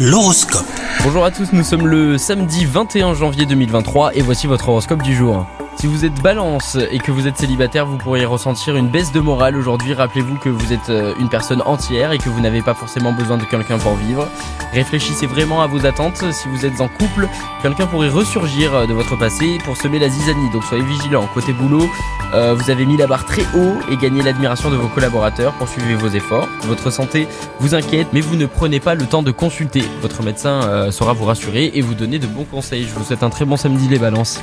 L'horoscope. Bonjour à tous, nous sommes le samedi 21 janvier 2023 et voici votre horoscope du jour. Si vous êtes balance et que vous êtes célibataire, vous pourriez ressentir une baisse de morale aujourd'hui. Rappelez-vous que vous êtes euh, une personne entière et que vous n'avez pas forcément besoin de quelqu'un pour vivre. Réfléchissez vraiment à vos attentes. Si vous êtes en couple, quelqu'un pourrait ressurgir euh, de votre passé pour semer la zizanie. Donc soyez vigilant. Côté boulot, euh, vous avez mis la barre très haut et gagné l'admiration de vos collaborateurs. Poursuivez vos efforts. Votre santé vous inquiète, mais vous ne prenez pas le temps de consulter. Votre médecin saura vous rassurer et vous donner de bons conseils. Je vous souhaite un très bon samedi les balances.